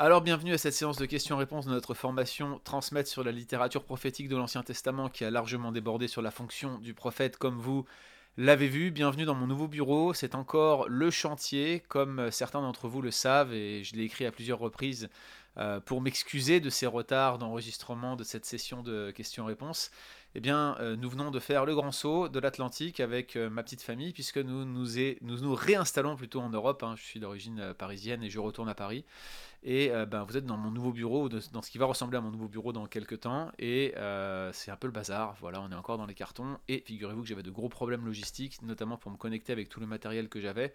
Alors bienvenue à cette séance de questions-réponses de notre formation Transmettre sur la littérature prophétique de l'Ancien Testament qui a largement débordé sur la fonction du prophète comme vous l'avez vu. Bienvenue dans mon nouveau bureau, c'est encore le chantier comme certains d'entre vous le savent et je l'ai écrit à plusieurs reprises euh, pour m'excuser de ces retards d'enregistrement de cette session de questions-réponses. Eh bien, euh, nous venons de faire le grand saut de l'Atlantique avec euh, ma petite famille, puisque nous nous, réinstallons plutôt en Europe. Hein. Je suis d'origine parisienne et je retourne à Paris. Et euh, ben, vous êtes dans mon nouveau bureau, dans ce qui va ressembler à mon nouveau bureau dans quelques temps. Et euh, c'est un peu le bazar. Voilà, on est encore dans les cartons. Et figurez-vous que j'avais de gros problèmes logistiques, notamment pour me connecter avec tout le matériel que j'avais.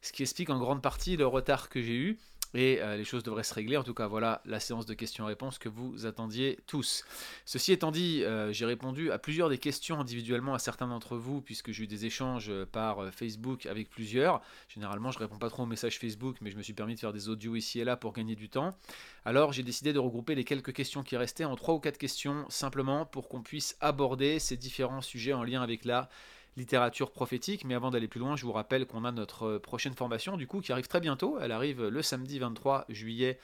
Ce qui explique en grande partie le retard que j'ai eu et euh, les choses devraient se régler. En tout cas, voilà la séance de questions-réponses que vous attendiez tous. Ceci étant dit, euh, j'ai répondu à plusieurs des questions individuellement à certains d'entre vous, puisque j'ai eu des échanges par euh, Facebook avec plusieurs. Généralement, je réponds pas trop aux messages Facebook, mais je me suis permis de faire des audios ici et là pour gagner du temps. Alors, j'ai décidé de regrouper les quelques questions qui restaient en trois ou quatre questions, simplement pour qu'on puisse aborder ces différents sujets en lien avec la littérature prophétique. Mais avant d'aller plus loin, je vous rappelle qu'on a notre prochaine formation, du coup, qui arrive très bientôt. Elle arrive le samedi 23 juillet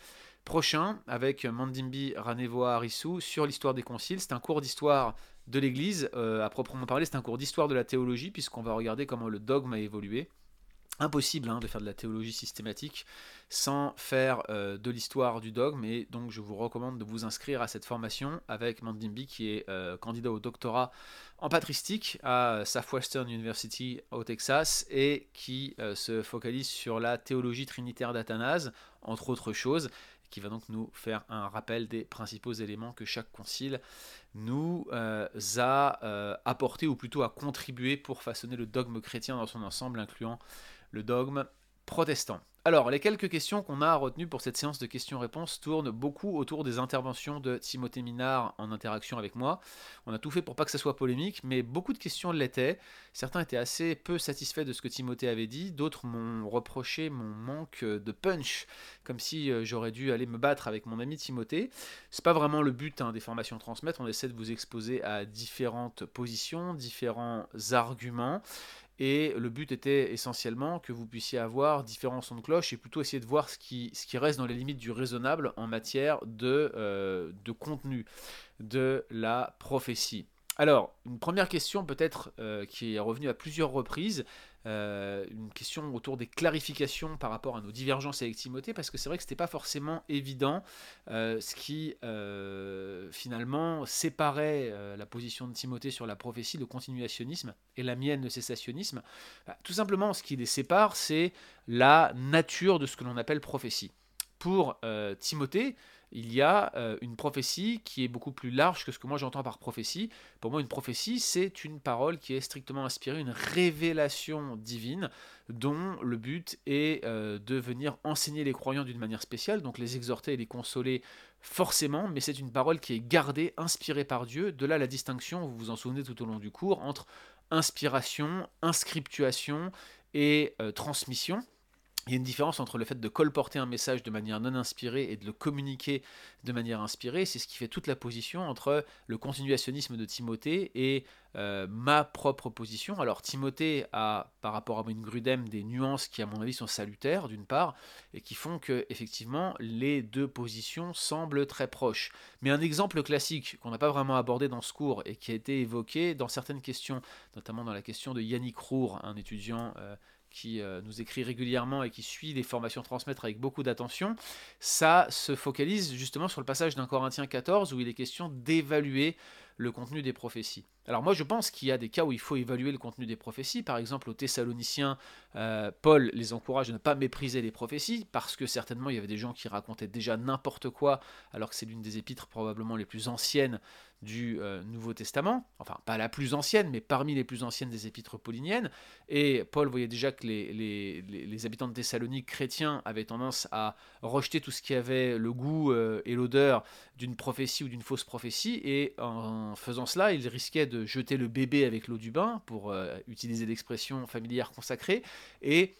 prochain avec Mandimbi Ranevoa Arissou sur l'histoire des conciles. C'est un cours d'histoire de l'Église, euh, à proprement parler, c'est un cours d'histoire de la théologie, puisqu'on va regarder comment le dogme a évolué impossible hein, de faire de la théologie systématique sans faire euh, de l'histoire du dogme. Et donc je vous recommande de vous inscrire à cette formation avec Mandimbi qui est euh, candidat au doctorat en patristique à Southwestern University au Texas et qui euh, se focalise sur la théologie trinitaire d'Athanase entre autres choses qui va donc nous faire un rappel des principaux éléments que chaque concile nous a apportés ou plutôt a contribué pour façonner le dogme chrétien dans son ensemble incluant le dogme protestant. Alors, les quelques questions qu'on a retenues pour cette séance de questions-réponses tournent beaucoup autour des interventions de Timothée Minard en interaction avec moi. On a tout fait pour pas que ça soit polémique, mais beaucoup de questions l'étaient. Certains étaient assez peu satisfaits de ce que Timothée avait dit, d'autres m'ont reproché mon manque de punch, comme si euh, j'aurais dû aller me battre avec mon ami Timothée. C'est pas vraiment le but hein, des formations transmettre, on essaie de vous exposer à différentes positions, différents arguments. Et le but était essentiellement que vous puissiez avoir différents sons de cloche et plutôt essayer de voir ce qui, reste dans les limites du raisonnable en matière de, euh, de contenu de la prophétie. Alors, une première question peut-être euh, qui est revenue à plusieurs reprises, euh, une question autour des clarifications par rapport à nos divergences avec Timothée, parce que c'est vrai que ce n'était pas forcément évident euh, ce qui finalement séparait la position de Timothée sur la prophétie, le continuationnisme, et la mienne, le cessationnisme. Bah, tout simplement, ce qui les sépare, c'est la nature de ce que l'on appelle prophétie. Pour Timothée, il y a euh, une prophétie qui est beaucoup plus large que ce que moi j'entends par prophétie. Pour moi, une prophétie, c'est une parole qui est strictement inspirée, une révélation divine dont le but est euh, de venir enseigner les croyants d'une manière spéciale, donc les exhorter et les consoler forcément, mais c'est une parole qui est gardée, inspirée par Dieu. De là la distinction, vous vous en souvenez tout au long du cours, entre inspiration, inscriptuation et euh, transmission il y a une différence entre le fait de colporter un message de manière non inspirée et de le communiquer de manière inspirée. C'est ce qui fait toute la position entre le continuationnisme de Timothée et euh, ma propre position. Alors Timothée a, par rapport à une Grudem, des nuances qui, à mon avis, sont salutaires, d'une part, et qui font que, effectivement, les deux positions semblent très proches. Mais un exemple classique qu'on n'a pas vraiment abordé dans ce cours et qui a été évoqué dans certaines questions, notamment dans la question de Yannick Rour, un étudiant... Euh, qui euh, nous écrit régulièrement et qui suit les formations transmettre avec beaucoup d'attention, ça se focalise justement sur le passage d'un Corinthien 14 où il est question d'évaluer le contenu des prophéties. Alors moi je pense qu'il y a des cas où il faut évaluer le contenu des prophéties. Par exemple aux Thessaloniciens, euh, Paul les encourage à ne pas mépriser les prophéties parce que certainement il y avait des gens qui racontaient déjà n'importe quoi alors que c'est l'une des épîtres probablement les plus anciennes du euh, Nouveau Testament, enfin pas la plus ancienne, mais parmi les plus anciennes des épîtres pauliniennes. Et Paul voyait déjà que les, les, habitants de Thessalonique chrétiens avaient tendance à rejeter tout ce qui avait le goût euh, et l'odeur d'une prophétie ou d'une fausse prophétie, et en faisant cela, ils risquaient de jeter le bébé avec l'eau du bain, pour euh, utiliser l'expression familière consacrée, et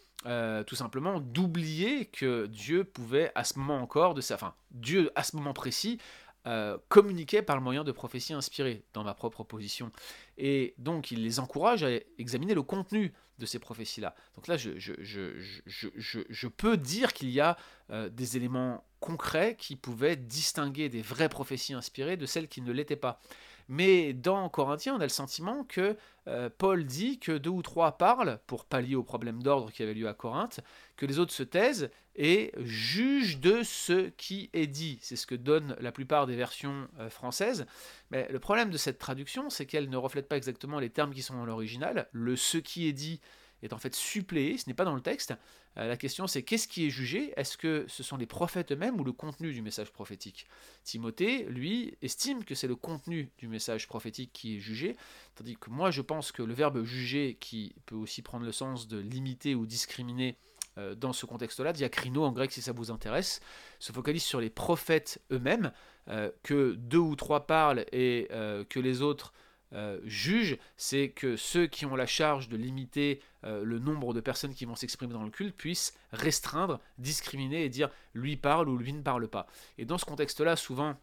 tout simplement d'oublier que Dieu pouvait à ce moment encore, de sa, enfin Dieu à ce moment précis, euh, communiquaient par le moyen de prophéties inspirées, dans ma propre position. Et donc, il les encourage à examiner le contenu de ces prophéties-là. Donc là, je, peux dire qu'il y a euh, des éléments concret qui pouvait distinguer des vraies prophéties inspirées de celles qui ne l'étaient pas. Mais dans Corinthiens, on a le sentiment que euh, Paul dit que deux ou trois parlent pour pallier au problème d'ordre qui avait lieu à Corinthe, que les autres se taisent et jugent de ce qui est dit. C'est ce que donnent la plupart des versions euh, françaises. Mais le problème de cette traduction, c'est qu'elle ne reflète pas exactement les termes qui sont dans l'original. Le ce qui est dit est en fait suppléé, ce n'est pas dans le texte. Euh, la question c'est qu'est-ce qui est jugé? Est-ce que ce sont les prophètes eux-mêmes ou le contenu du message prophétique? Timothée, lui, estime que c'est le contenu du message prophétique qui est jugé, tandis que moi je pense que le verbe juger, qui peut aussi prendre le sens de limiter ou discriminer euh, dans ce contexte-là, diacrino en grec si ça vous intéresse, se focalise sur les prophètes eux-mêmes, euh, que deux ou trois parlent et que les autres euh, juge, c'est que ceux qui ont la charge de limiter euh, le nombre de personnes qui vont s'exprimer dans le culte puissent restreindre, discriminer et dire lui parle ou lui ne parle pas. Et dans ce contexte-là, souvent,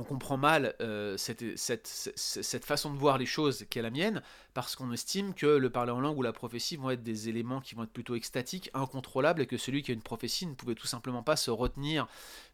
on comprend mal euh, cette, façon de voir les choses qui est la mienne, parce qu'on estime que le parler en langue ou la prophétie vont être des éléments qui vont être plutôt extatiques, incontrôlables, et que celui qui a une prophétie ne pouvait tout simplement pas se retenir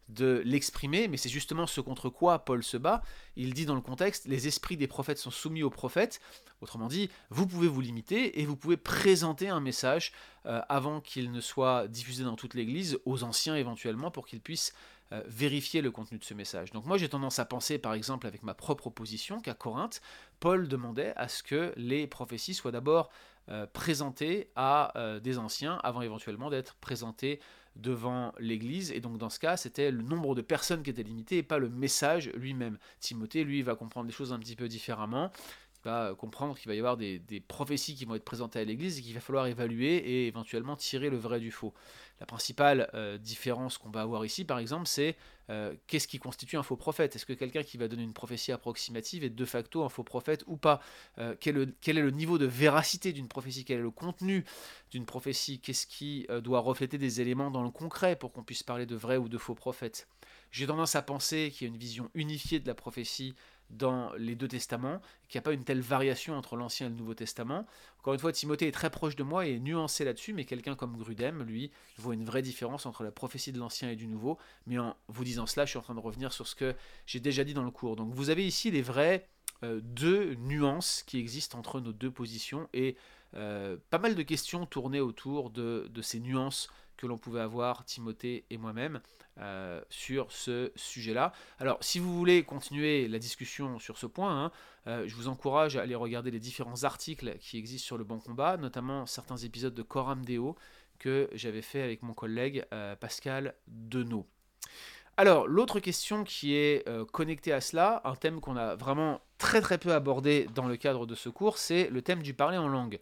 de l'exprimer, mais c'est justement ce contre quoi Paul se bat. Il dit dans le contexte, les esprits des prophètes sont soumis aux prophètes, autrement dit, vous pouvez vous limiter et vous pouvez présenter un message euh, avant qu'il ne soit diffusé dans toute l'Église, aux anciens éventuellement, pour qu'ils puissent euh, vérifier le contenu de ce message. Donc moi j'ai tendance à penser par exemple avec ma propre position qu'à Corinthe, Paul demandait à ce que les prophéties soient d'abord euh, présentées à euh, des anciens avant éventuellement d'être présentées devant l'Église. Et donc dans ce cas, c'était le nombre de personnes qui était limité et pas le message lui-même. Timothée, lui, va comprendre les choses un petit peu différemment va comprendre qu'il va y avoir des, prophéties qui vont être présentées à l'Église et qu'il va falloir évaluer et éventuellement tirer le vrai du faux. La principale euh, différence qu'on va avoir ici, par exemple, c'est euh, qu'est-ce qui constitue un faux prophète? Est-ce que quelqu'un qui va donner une prophétie approximative est de facto un faux prophète ou pas? Euh, quel, est le niveau de véracité d'une prophétie? Quel est le contenu d'une prophétie? Qu'est-ce qui doit refléter des éléments dans le concret pour qu'on puisse parler de vrai ou de faux prophètes? J'ai tendance à penser qu'il y a une vision unifiée de la prophétie dans les deux testaments, qu'il n'y a pas une telle variation entre l'Ancien et le Nouveau Testament. Encore une fois, Timothée est très proche de moi et est nuancé là-dessus, mais quelqu'un comme Grudem, lui, voit une vraie différence entre la prophétie de l'Ancien et du Nouveau. Mais en vous disant cela, je suis en train de revenir sur ce que j'ai déjà dit dans le cours. Donc vous avez ici les vraies euh, deux nuances qui existent entre nos deux positions et euh, pas mal de questions tournées autour de, de ces nuances que l'on pouvait avoir, Timothée et moi-même. Euh, sur ce sujet-là. Alors, si vous voulez continuer la discussion sur ce point, hein, euh, je vous encourage à aller regarder les différents articles qui existent sur le bon combat, notamment certains épisodes de Coram Deo que j'avais fait avec mon collègue euh, Pascal Denot. Alors, l'autre question qui est connectée à cela, un thème qu'on a vraiment très très peu abordé dans le cadre de ce cours, c'est le thème du parler en langue.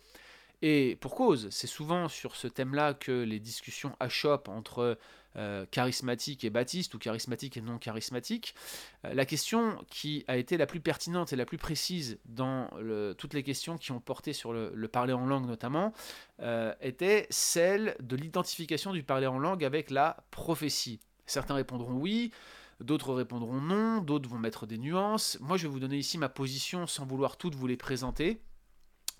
Et pour cause, c'est souvent sur ce thème-là que les discussions achoppent entre euh, charismatique et baptiste ou charismatique et non charismatique. Euh, la question qui a été la plus pertinente et la plus précise dans toutes les questions qui ont porté sur le, parler en langue notamment euh, était celle de l'identification du parler en langue avec la prophétie. Certains répondront oui, d'autres répondront non, d'autres vont mettre des nuances. Moi je vais vous donner ici ma position sans vouloir toutes vous les présenter.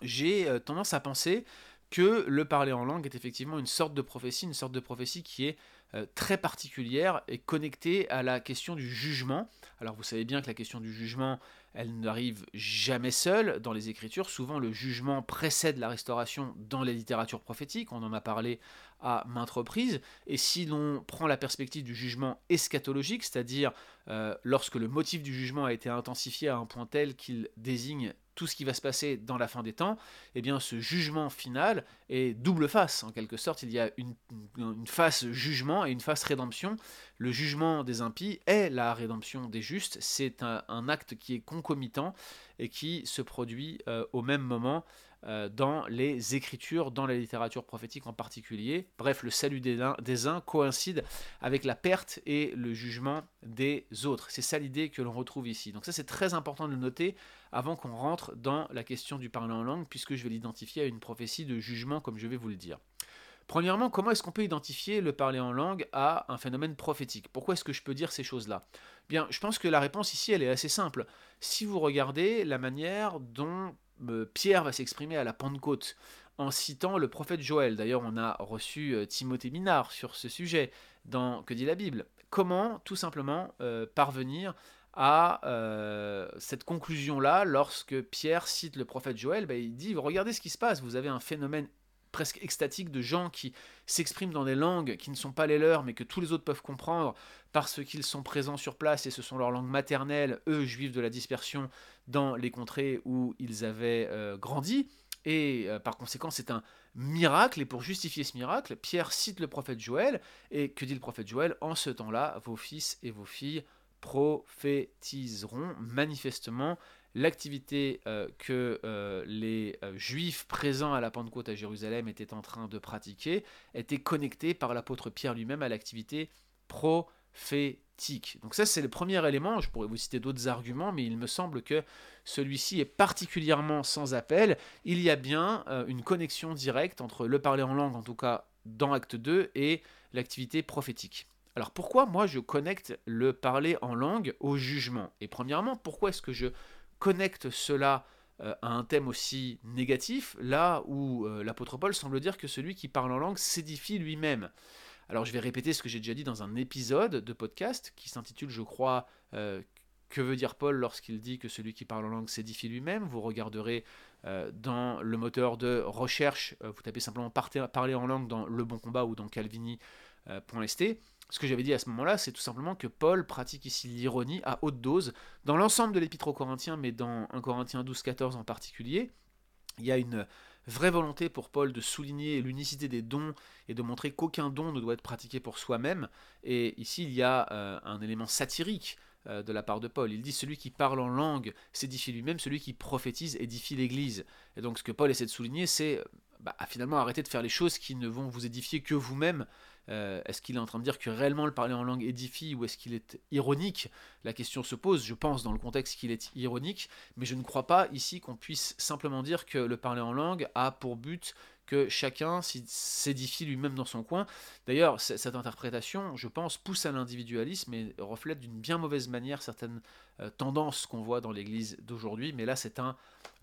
J'ai tendance à penser que le parler en langue est effectivement une sorte de prophétie, une sorte de prophétie qui est euh, très particulière et connectée à la question du jugement. Alors vous savez bien que la question du jugement, elle n'arrive jamais seule dans les Écritures. Souvent le jugement précède la restauration dans les littératures prophétiques, on en a parlé à maintes reprises. Et si l'on prend la perspective du jugement eschatologique, c'est-à-dire euh, lorsque le motif du jugement a été intensifié à un point tel qu'il désigne tout ce qui va se passer dans la fin des temps, eh bien ce jugement final est double face. En quelque sorte, il y a une, face jugement et une face rédemption. Le jugement des impies est la rédemption des justes. C'est un, acte qui est concomitant et qui se produit euh, au même moment euh, dans les écritures, dans la littérature prophétique en particulier. Bref, le salut des uns, coïncide avec la perte et le jugement des autres. C'est ça l'idée que l'on retrouve ici. Donc ça c'est très important de le noter avant qu'on rentre dans la question du parler en langue, puisque je vais l'identifier à une prophétie de jugement comme je vais vous le dire. Premièrement, comment est-ce qu'on peut identifier le parler en langue à un phénomène prophétique? Pourquoi est-ce que je peux dire ces choses-là? Bien, je pense que la réponse ici, elle est assez simple. Si vous regardez la manière dont Pierre va s'exprimer à la Pentecôte en citant le prophète Joël. D'ailleurs, on a reçu euh, Timothée Minard sur ce sujet dans Que dit la Bible Comment tout simplement euh, parvenir à cette conclusion-là lorsque Pierre cite le prophète Joël? Ben, Il dit, regardez ce qui se passe, vous avez un phénomène presque extatique de gens qui s'expriment dans des langues qui ne sont pas les leurs, mais que tous les autres peuvent comprendre parce qu'ils sont présents sur place et ce sont leurs langues maternelles, eux, juifs de la dispersion, dans les contrées où ils avaient euh, grandi. Et euh, par conséquent, c'est un miracle. Et pour justifier ce miracle, Pierre cite le prophète Joël. Et que dit le prophète Joël? En ce temps-là, vos fils et vos filles prophétiseront manifestement l'activité euh, que euh, les euh, juifs présents à la Pentecôte à Jérusalem étaient en train de pratiquer était connectée par l'apôtre Pierre lui-même à l'activité prophétique. Donc ça c'est le premier élément, je pourrais vous citer d'autres arguments, mais il me semble que celui-ci est particulièrement sans appel. Il y a bien une connexion directe entre le parler en langue, en tout cas dans Acte 2, et l'activité prophétique. Alors pourquoi moi je connecte le parler en langue au jugement? Et premièrement, pourquoi est-ce que je connecte cela euh, à un thème aussi négatif, là où euh, l'apôtre Paul semble dire que celui qui parle en langue s'édifie lui-même. Alors je vais répéter ce que j'ai déjà dit dans un épisode de podcast qui s'intitule, je crois, euh, Que veut dire Paul lorsqu'il dit que celui qui parle en langue s'édifie lui-même? Vous regarderez dans le moteur de recherche, vous tapez simplement parler en langue dans Le Bon Combat ou dans calvini.st ce que j'avais dit à ce moment-là, c'est tout simplement que Paul pratique ici l'ironie à haute dose dans l'ensemble de l'épître aux Corinthiens, mais dans 1 Corinthiens 12-14 en particulier. Il y a une vraie volonté pour Paul de souligner l'unicité des dons et de montrer qu'aucun don ne doit être pratiqué pour soi-même. Et ici, il y a euh, un élément satirique euh, de la part de Paul. Il dit celui qui parle en langue s'édifie lui-même, celui qui prophétise édifie l'Église. Et donc ce que Paul essaie de souligner, c'est bah, finalement arrêter de faire les choses qui ne vont vous édifier que vous-même, euh, est-ce qu'il est en train de dire que réellement le parler en langue édifie ou est-ce qu'il est ironique? La question se pose, je pense dans le contexte qu'il est ironique, mais je ne crois pas ici qu'on puisse simplement dire que le parler en langue a pour but que chacun s'édifie lui-même dans son coin. D'ailleurs, cette interprétation, je pense, pousse à l'individualisme et reflète d'une bien mauvaise manière certaines euh, tendances qu'on voit dans l'Église d'aujourd'hui, mais là c'est un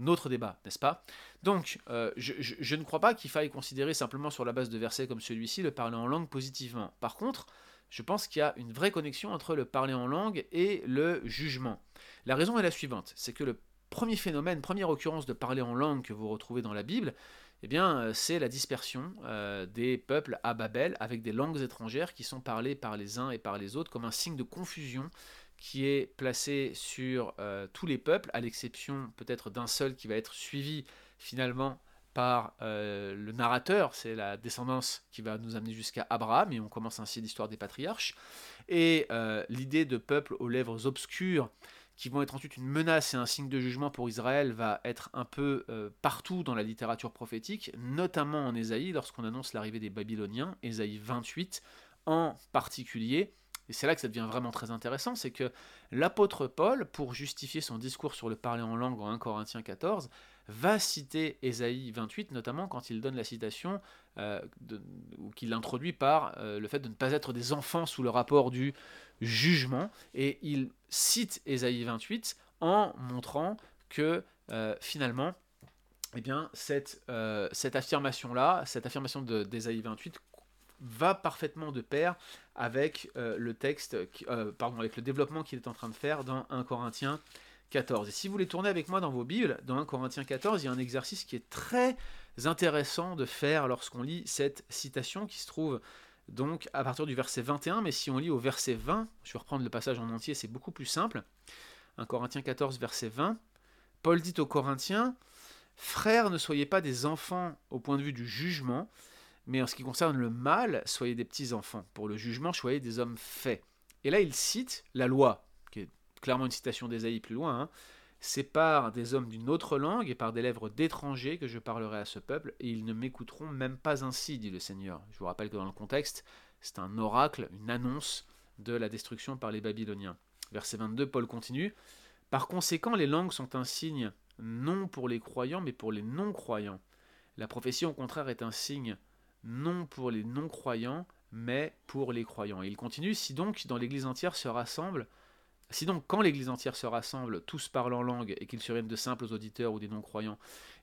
autre débat, n'est-ce pas? Donc, euh, je, ne crois pas qu'il faille considérer simplement sur la base de versets comme celui-ci le parler en langue positivement. Par contre, je pense qu'il y a une vraie connexion entre le parler en langue et le jugement. La raison est la suivante, c'est que le premier phénomène, première occurrence de parler en langue que vous retrouvez dans la Bible, eh bien, euh, c'est la dispersion euh, des peuples à Babel avec des langues étrangères qui sont parlées par les uns et par les autres comme un signe de confusion qui est placé sur euh, tous les peuples, à l'exception peut-être d'un seul qui va être suivi finalement par le narrateur, c'est la descendance qui va nous amener jusqu'à Abraham, et on commence ainsi l'histoire des patriarches. Et l'idée de peuple aux lèvres obscures qui vont être ensuite une menace et un signe de jugement pour Israël, va être un peu euh, partout dans la littérature prophétique, notamment en Ésaïe, lorsqu'on annonce l'arrivée des Babyloniens, Ésaïe 28 en particulier. Et c'est là que ça devient vraiment très intéressant, c'est que l'apôtre Paul, pour justifier son discours sur le parler en langue en 1 Corinthiens 14, va citer Ésaïe 28, notamment quand il donne la citation, euh, ou qu'il introduit par euh, le fait de ne pas être des enfants sous le rapport du jugement, et il cite Ésaïe 28 en montrant que euh, finalement, eh bien, cette, affirmation-là, cette affirmation d'Ésaïe 28 va parfaitement de pair avec le texte, pardon, avec le développement qu'il est en train de faire dans 1 Corinthiens 14. Et si vous voulez tourner avec moi dans vos Bibles, dans 1 Corinthiens 14, il y a un exercice qui est très intéressant de faire lorsqu'on lit cette citation qui se trouve donc à partir du verset 21, mais si on lit au verset 20, je vais reprendre le passage en entier, c'est beaucoup plus simple. 1 Corinthiens 14, verset 20, Paul dit aux Corinthiens, Frères, ne soyez pas des enfants au point de vue du jugement, mais en ce qui concerne le mal, soyez des petits enfants. Pour le jugement, soyez des hommes faits. Et là, il cite la loi, clairement une citation d'Ésaïe plus loin, hein. c'est par des hommes d'une autre langue et par des lèvres d'étrangers que je parlerai à ce peuple, et ils ne m'écouteront même pas ainsi, dit le Seigneur. Je vous rappelle que dans le contexte, c'est un oracle, une annonce de la destruction par les Babyloniens. Verset 22, Paul continue. Par conséquent, les langues sont un signe non pour les croyants, mais pour les non-croyants. La prophétie, au contraire, est un signe non pour les non-croyants, mais pour les croyants. Et il continue, si donc dans l'Église entière se rassemble Si donc, quand l'Église entière se rassemble, tous parlent en langue, et qu'ils surviennent de simples auditeurs ou des non-croyants,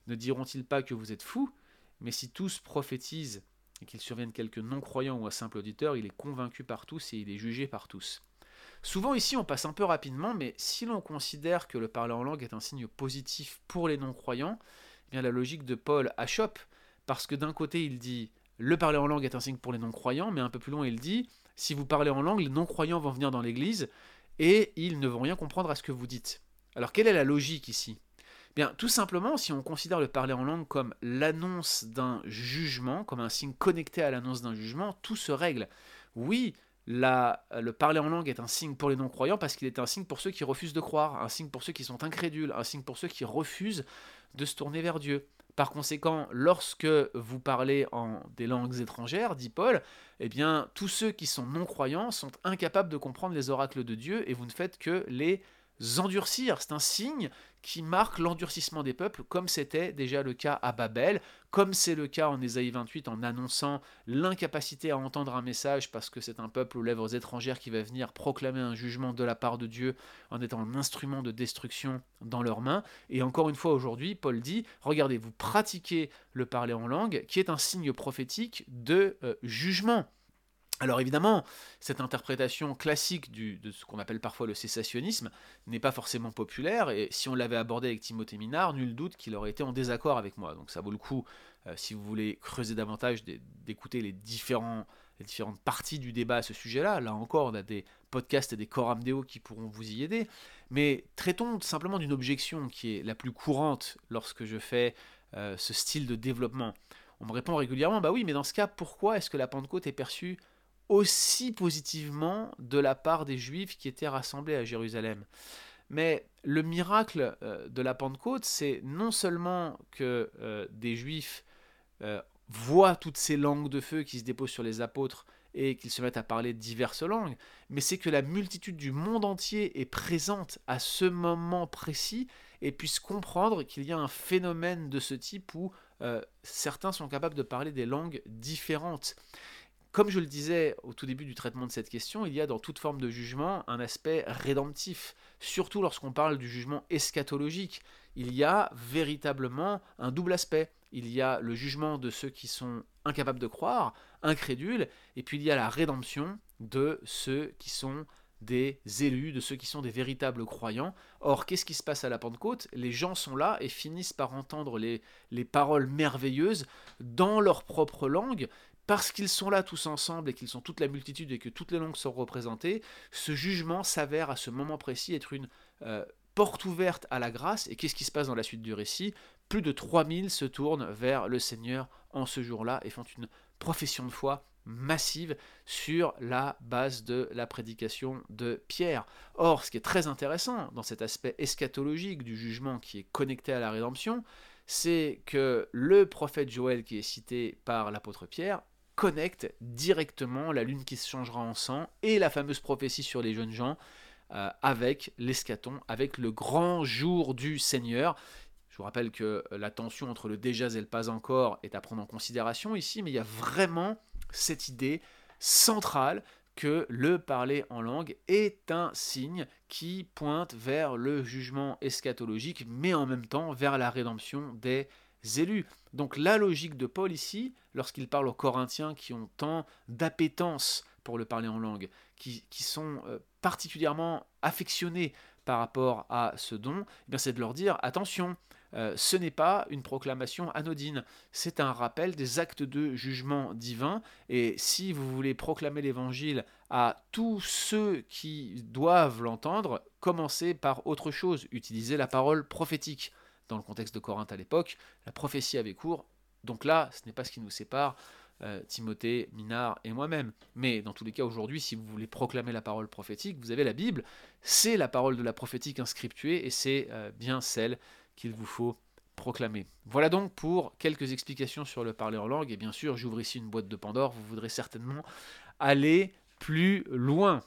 ne diront-ils pas que vous êtes fous? Mais si tous prophétisent, et qu'il survienne quelques non-croyants ou un simple auditeur, il est convaincu par tous et il est jugé par tous. Souvent ici, on passe un peu rapidement, mais si l'on considère que le parler en langue est un signe positif pour les non-croyants, eh bien la logique de Paul achoppe, parce que d'un côté, il dit le parler en langue est un signe pour les non-croyants, mais un peu plus loin, il dit si vous parlez en langue, les non-croyants vont venir dans l'église et ils ne vont rien comprendre à ce que vous dites. Alors quelle est la logique ici? Bien, tout simplement, si on considère le parler en langue comme l'annonce d'un jugement, comme un signe connecté à l'annonce d'un jugement, tout se règle. Oui, le parler en langue est un signe pour les non-croyants parce qu'il est un signe pour ceux qui refusent de croire, un signe pour ceux qui sont incrédules, un signe pour ceux qui refusent de se tourner vers Dieu. Par conséquent, lorsque vous parlez en des langues étrangères, dit Paul, eh bien, tous ceux qui sont non-croyants sont incapables de comprendre les oracles de Dieu et vous ne faites que les endurcir. C'est un signe qui marque l'endurcissement des peuples, comme c'était déjà le cas à Babel, comme c'est le cas en Ésaïe 28 en annonçant l'incapacité à entendre un message parce que c'est un peuple aux lèvres étrangères qui va venir proclamer un jugement de la part de Dieu en étant un instrument de destruction dans leurs mains. Et encore une fois aujourd'hui, Paul dit, regardez, vous pratiquez le parler en langue, qui est un signe prophétique de euh, jugement. Alors évidemment, cette interprétation classique de ce qu'on appelle parfois le cessationnisme n'est pas forcément populaire, et si on l'avait abordé avec Timothée Minard, nul doute qu'il aurait été en désaccord avec moi. Donc ça vaut le coup, euh, si vous voulez creuser davantage, d'écouter les, différentes parties du débat à ce sujet-là. Là encore, on a des podcasts et des coram deo qui pourront vous y aider. Mais traitons simplement d'une objection qui est la plus courante lorsque je fais euh, ce style de développement. On me répond régulièrement, bah oui, mais dans ce cas, pourquoi est-ce que la Pentecôte est perçue aussi positivement de la part des Juifs qui étaient rassemblés à Jérusalem. Mais le miracle euh, de la Pentecôte, c'est non seulement que euh, des Juifs euh, voient toutes ces langues de feu qui se déposent sur les apôtres et qu'ils se mettent à parler diverses langues, mais c'est que la multitude du monde entier est présente à ce moment précis et puisse comprendre qu'il y a un phénomène de ce type où certains sont capables de parler des langues différentes. Comme je le disais au tout début du traitement de cette question, il y a dans toute forme de jugement un aspect rédemptif, surtout lorsqu'on parle du jugement eschatologique. Il y a véritablement un double aspect. Il y a le jugement de ceux qui sont incapables de croire, incrédules, et puis il y a la rédemption de ceux qui sont des élus, de ceux qui sont des véritables croyants. Or, qu'est-ce qui se passe à la Pentecôte? Les gens sont là et finissent par entendre les, les paroles merveilleuses dans leur propre langue, parce qu'ils sont là tous ensemble et qu'ils sont toute la multitude et que toutes les langues sont représentées, ce jugement s'avère à ce moment précis être une euh, porte ouverte à la grâce. Et qu'est-ce qui se passe dans la suite du récit? Plus de 3000 se tournent vers le Seigneur en ce jour-là et font une profession de foi massive sur la base de la prédication de Pierre. Or, ce qui est très intéressant dans cet aspect eschatologique du jugement qui est connecté à la rédemption, c'est que le prophète Joël qui est cité par l'apôtre Pierre connecte directement la lune qui se changera en sang et la fameuse prophétie sur les jeunes gens euh, avec l'escaton, avec le grand jour du Seigneur. Je vous rappelle que la tension entre le déjà et le pas encore est à prendre en considération ici, mais il y a vraiment cette idée centrale que le parler en langue est un signe qui pointe vers le jugement eschatologique, mais en même temps vers la rédemption des Donc la logique de Paul ici, lorsqu'il parle aux Corinthiens qui ont tant d'appétence pour le parler en langue, qui, sont euh, particulièrement affectionnés par rapport à ce don, eh c'est de leur dire attention, euh, ce n'est pas une proclamation anodine, c'est un rappel des actes de jugement divin, et si vous voulez proclamer l'évangile à tous ceux qui doivent l'entendre, commencez par autre chose, utilisez la parole prophétique dans le contexte de Corinthe à l'époque, la prophétie avait cours. Donc là, ce n'est pas ce qui nous sépare, euh, Timothée, Minard et moi-même. Mais dans tous les cas, aujourd'hui, si vous voulez proclamer la parole prophétique, vous avez la Bible. C'est la parole de la prophétique inscriptuée et c'est euh, bien celle qu'il vous faut proclamer. Voilà donc pour quelques explications sur le parler en langue. Et bien sûr, j'ouvre ici une boîte de Pandore. Vous voudrez certainement aller plus loin.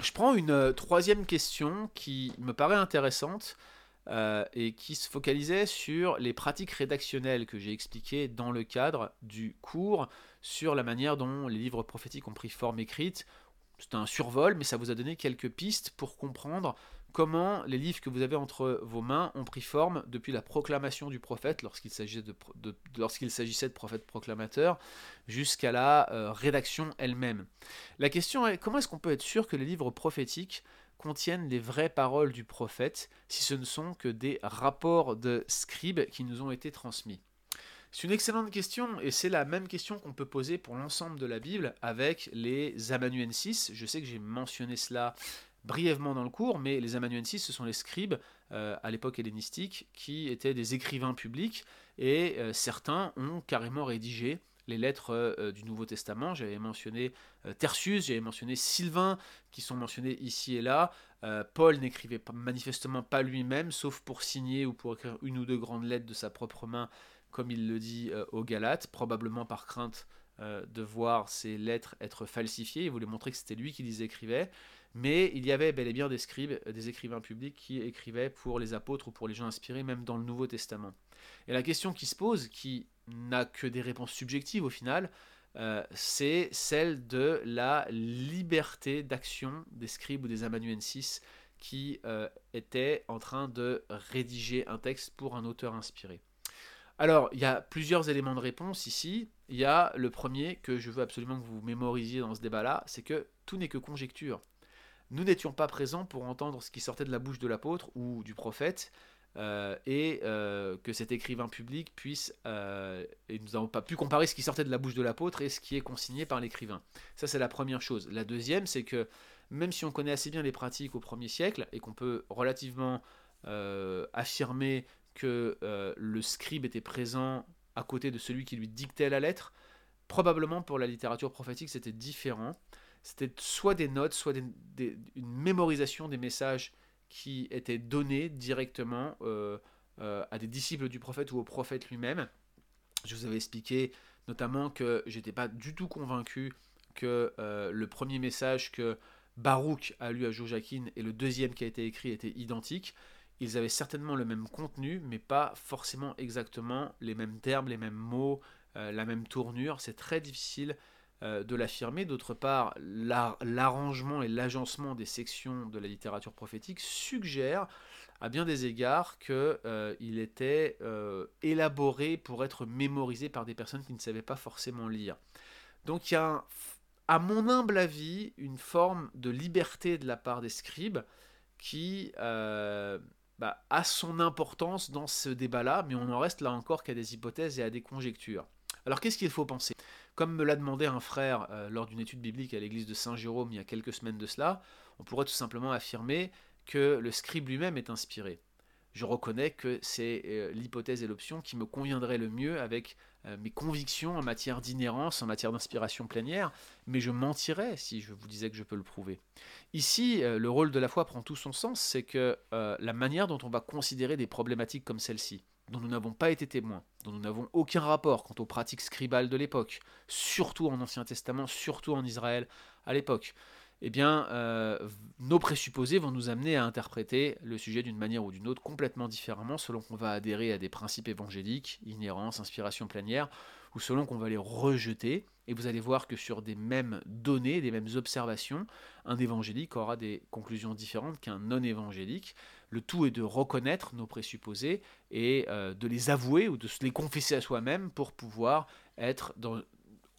Je prends une euh, troisième question qui me paraît intéressante. Euh, et qui se focalisait sur les pratiques rédactionnelles que j'ai expliquées dans le cadre du cours sur la manière dont les livres prophétiques ont pris forme écrite, c'est un survol, mais ça vous a donné quelques pistes pour comprendre comment les livres que vous avez entre vos mains ont pris forme depuis la proclamation du prophète, lorsqu'il s'agissait de, s'agissait de prophètes proclamateurs, jusqu'à la euh, rédaction elle-même. La question est comment est-ce qu'on peut être sûr que les livres prophétiques contiennent les vraies paroles du prophète si ce ne sont que des rapports de scribes qui nous ont été transmis c'est une excellente question et c'est la même question qu'on peut poser pour l'ensemble de la Bible avec les amanuensis. Je sais que j'ai mentionné cela brièvement dans le cours, mais les amanuensis, ce sont les scribes euh, à l'époque hellénistique qui étaient des écrivains publics et euh, certains ont carrément rédigé les lettres euh, du Nouveau Testament. J'avais mentionné Tertius, j'avais mentionné Sylvain, qui sont mentionnés ici et là. Paul n'écrivait manifestement pas lui-même, sauf pour signer ou pour écrire une ou deux grandes lettres de sa propre main, comme il le dit aux Galates, probablement par crainte de voir ces lettres être falsifiées. Il voulait montrer que c'était lui qui les écrivait. Mais il y avait bel et bien des scribes, des écrivains publics qui écrivaient pour les apôtres ou pour les gens inspirés, même dans le Nouveau Testament. Et la question qui se pose, qui n'a que des réponses subjectives au final, euh, c'est celle de la liberté d'action des scribes ou des amanuensis qui euh, étaient en train de rédiger un texte pour un auteur inspiré. Alors, il y a plusieurs éléments de réponse ici. Il y a le premier que je veux absolument que vous mémorisiez dans ce débat-là, c'est que tout n'est que conjecture nous n'étions pas présents pour entendre ce qui sortait de la bouche de l'apôtre ou du prophète, euh, et euh, que cet écrivain public puisse, euh, et nous n'avons pas pu comparer ce qui sortait de la bouche de l'apôtre et ce qui est consigné par l'écrivain. Ça c'est la première chose. La deuxième, c'est que même si on connaît assez bien les pratiques au premier siècle et qu'on peut relativement affirmer que le scribe était présent à côté de celui qui lui dictait la lettre, probablement pour la littérature prophétique c'était différent c'était soit des notes, soit une mémorisation des messages qui étaient donnés directement euh, euh, à des disciples du prophète ou au prophète lui-même. Je vous avais expliqué notamment que j'étais pas du tout convaincu que euh, le premier message que Baruch a lu à Joachim et le deuxième qui a été écrit étaient identiques. Ils avaient certainement le même contenu, mais pas forcément exactement les mêmes termes, les mêmes mots, la même tournure. C'est très difficile euh, de l'affirmer. D'autre part, l'arrangement et l'agencement des sections de la littérature prophétique suggère à bien des égards qu'il euh, était euh, élaboré pour être mémorisé par des personnes qui ne savaient pas forcément lire. Donc il y a, à mon humble avis, une forme de liberté de la part des scribes qui bah, a son importance dans ce débat-là, mais on en reste là encore qu'à des hypothèses et à des conjectures. Alors qu'est-ce qu'il faut penser? Comme me l'a demandé un frère euh, lors d'une étude biblique à l'église de Saint-Jérôme il y a quelques semaines de cela, on pourrait tout simplement affirmer que le scribe lui-même est inspiré. Je reconnais que c'est euh, l'hypothèse et l'option qui me conviendrait le mieux avec euh, mes convictions en matière d'inhérence, en matière d'inspiration plénière, mais je mentirais si je vous disais que je peux le prouver. Ici, le rôle de la foi prend tout son sens, c'est que la manière dont on va considérer des problématiques comme celle-ci, dont nous n'avons pas été témoins, dont nous n'avons aucun rapport quant aux pratiques scribales de l'époque, surtout en Ancien Testament, surtout en Israël à l'époque, eh bien, euh, nos présupposés vont nous amener à interpréter le sujet d'une manière ou d'une autre complètement différemment, selon qu'on va adhérer à des principes évangéliques, inhérence, inspiration plénière, ou selon qu'on va les rejeter. Et vous allez voir que sur des mêmes données, des mêmes observations, un évangélique aura des conclusions différentes qu'un non-évangélique. Le tout est de reconnaître nos présupposés et euh, de les avouer ou de se les confesser à soi-même pour pouvoir être dans,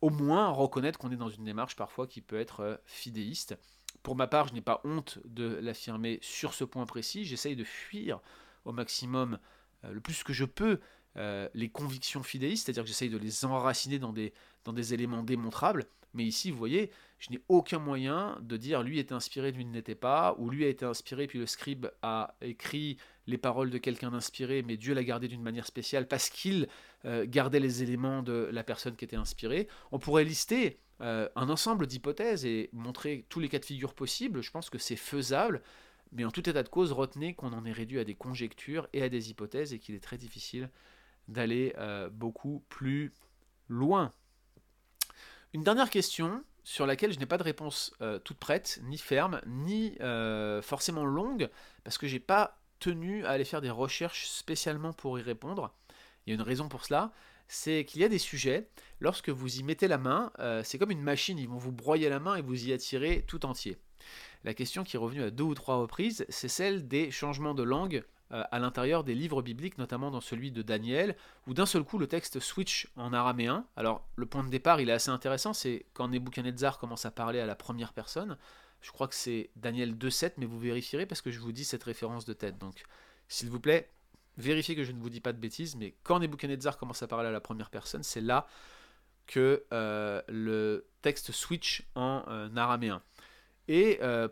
au moins reconnaître qu'on est dans une démarche parfois qui peut être euh, fidéiste. Pour ma part, je n'ai pas honte de l'affirmer sur ce point précis. J'essaye de fuir au maximum, euh, le plus que je peux, les convictions fidéistes, c'est-à-dire que j'essaye de les enraciner dans des, éléments démontrables. Mais ici, vous voyez, je n'ai aucun moyen de dire lui est inspiré, lui ne l'était pas, ou lui a été inspiré, puis le scribe a écrit les paroles de quelqu'un d'inspiré, mais Dieu l'a gardé d'une manière spéciale parce qu'il euh, gardait les éléments de la personne qui était inspirée. On pourrait lister euh, un ensemble d'hypothèses et montrer tous les cas de figure possibles. Je pense que c'est faisable, mais en tout état de cause, retenez qu'on en est réduit à des conjectures et à des hypothèses et qu'il est très difficile d'aller euh, beaucoup plus loin. Une dernière question sur laquelle je n'ai pas de réponse toute prête, ni ferme, ni forcément longue, parce que j'ai pas tenu à aller faire des recherches spécialement pour y répondre. Il y a une raison pour cela, c'est qu'il y a des sujets, lorsque vous y mettez la main, euh, c'est comme une machine, ils vont vous broyer la main et vous y attirer tout entier. La question qui est revenue à deux ou trois reprises, c'est celle des changements de langue euh, à l'intérieur des livres bibliques, notamment dans celui de Daniel, où d'un seul coup le texte switch en araméen. Alors le point de départ, il est assez intéressant, c'est quand Nebuchadnezzar commence à parler à la première personne. Je crois que c'est Daniel 2.7, mais vous vérifierez parce que je vous dis cette référence de tête. Donc, s'il vous plaît, vérifiez que je ne vous dis pas de bêtises, mais quand Nebuchadnezzar commence à parler à la première personne, c'est là que euh, le texte switch en euh, araméen. Et euh,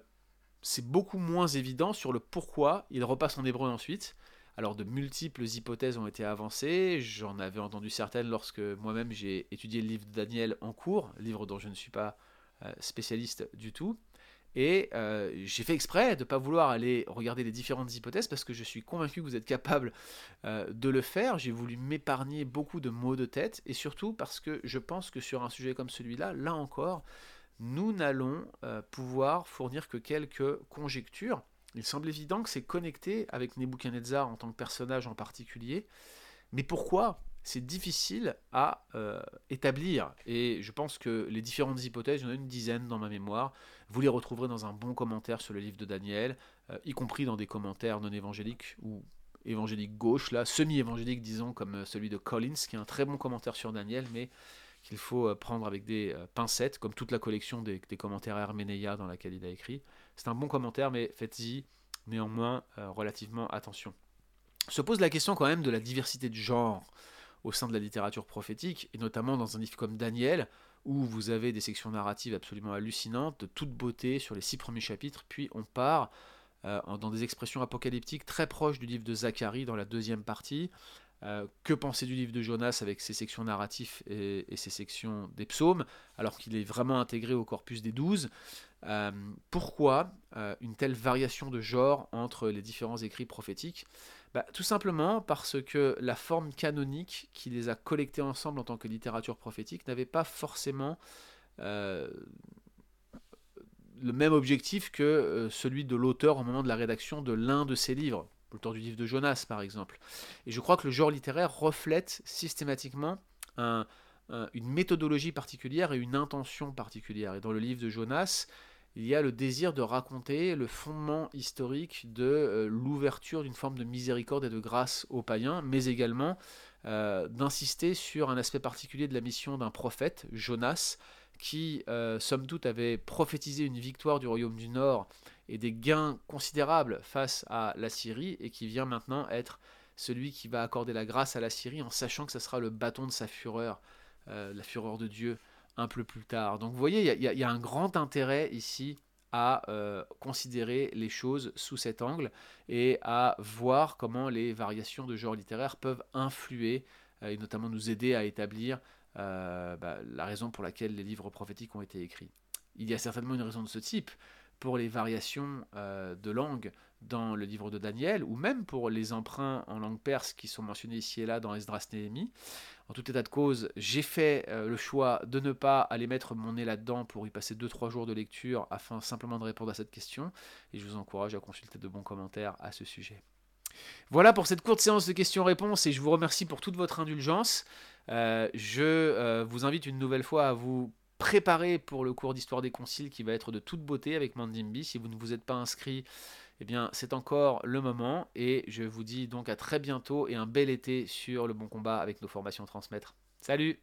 c'est beaucoup moins évident sur le pourquoi il repasse en hébreu ensuite. Alors de multiples hypothèses ont été avancées, j'en avais entendu certaines lorsque moi-même j'ai étudié le livre de Daniel en cours, livre dont je ne suis pas spécialiste du tout. Et euh, j'ai fait exprès de ne pas vouloir aller regarder les différentes hypothèses parce que je suis convaincu que vous êtes capable euh, de le faire. J'ai voulu m'épargner beaucoup de mots de tête et surtout parce que je pense que sur un sujet comme celui-là, là encore, nous n'allons euh, pouvoir fournir que quelques conjectures. Il semble évident que c'est connecté avec Nebuchadnezzar en tant que personnage en particulier. Mais pourquoi? C'est difficile à euh, établir. Et je pense que les différentes hypothèses, il y en a une dizaine dans ma mémoire, vous les retrouverez dans un bon commentaire sur le livre de Daniel, euh, y compris dans des commentaires non évangéliques ou évangéliques gauche, là, semi-évangéliques, disons, comme euh, celui de Collins, qui est un très bon commentaire sur Daniel, mais qu'il faut prendre avec des pincettes, comme toute la collection des, commentaires Herménéa dans laquelle il a écrit. C'est un bon commentaire, mais faites-y néanmoins relativement attention. Se pose la question quand même de la diversité de genre au sein de la littérature prophétique, et notamment dans un livre comme Daniel, où vous avez des sections narratives absolument hallucinantes, de toute beauté sur les six premiers chapitres, puis on part euh, dans des expressions apocalyptiques très proches du livre de Zacharie dans la deuxième partie. Euh, que penser du livre de Jonas avec ses sections narratives et, ses sections des psaumes, alors qu'il est vraiment intégré au corpus des douze? Euh, Pourquoi une telle variation de genre entre les différents écrits prophétiques? Bah, tout simplement parce que la forme canonique qui les a collectés ensemble en tant que littérature prophétique n'avait pas forcément euh, le même objectif que euh, celui de l'auteur au moment de la rédaction de l'un de ses livres, l'auteur du livre de Jonas par exemple. Et je crois que le genre littéraire reflète systématiquement une méthodologie particulière et une intention particulière. Et dans le livre de Jonas, il y a le désir de raconter le fondement historique de euh, l'ouverture d'une forme de miséricorde et de grâce aux païens, mais également euh, d'insister sur un aspect particulier de la mission d'un prophète, Jonas, qui, euh, somme toute, avait prophétisé une victoire du royaume du Nord et des gains considérables face à la Syrie, et qui vient maintenant être celui qui va accorder la grâce à la Syrie en sachant que ce sera le bâton de sa fureur, la fureur de Dieu un peu plus tard. Donc vous voyez, il y, a un grand intérêt ici à euh, considérer les choses sous cet angle et à voir comment les variations de genre littéraire peuvent influer euh, et notamment nous aider à établir euh, bah, la raison pour laquelle les livres prophétiques ont été écrits. Il y a certainement une raison de ce type pour les variations de langue dans le livre de Daniel, ou même pour les emprunts en langue perse qui sont mentionnés ici et là dans Esdras Néhémie. En tout état de cause, j'ai fait euh, le choix de ne pas aller mettre mon nez là-dedans pour y passer 2-3 jours de lecture afin simplement de répondre à cette question, et je vous encourage à consulter de bons commentaires à ce sujet. Voilà pour cette courte séance de questions-réponses et je vous remercie pour toute votre indulgence. Euh, je euh, vous invite une nouvelle fois à vous préparer pour le cours d'histoire des conciles qui va être de toute beauté avec Mandimbi. Si vous ne vous êtes pas inscrit, eh bien c'est encore le moment et je vous dis donc à très bientôt et un bel été sur le bon combat avec nos formations transmettre. Salut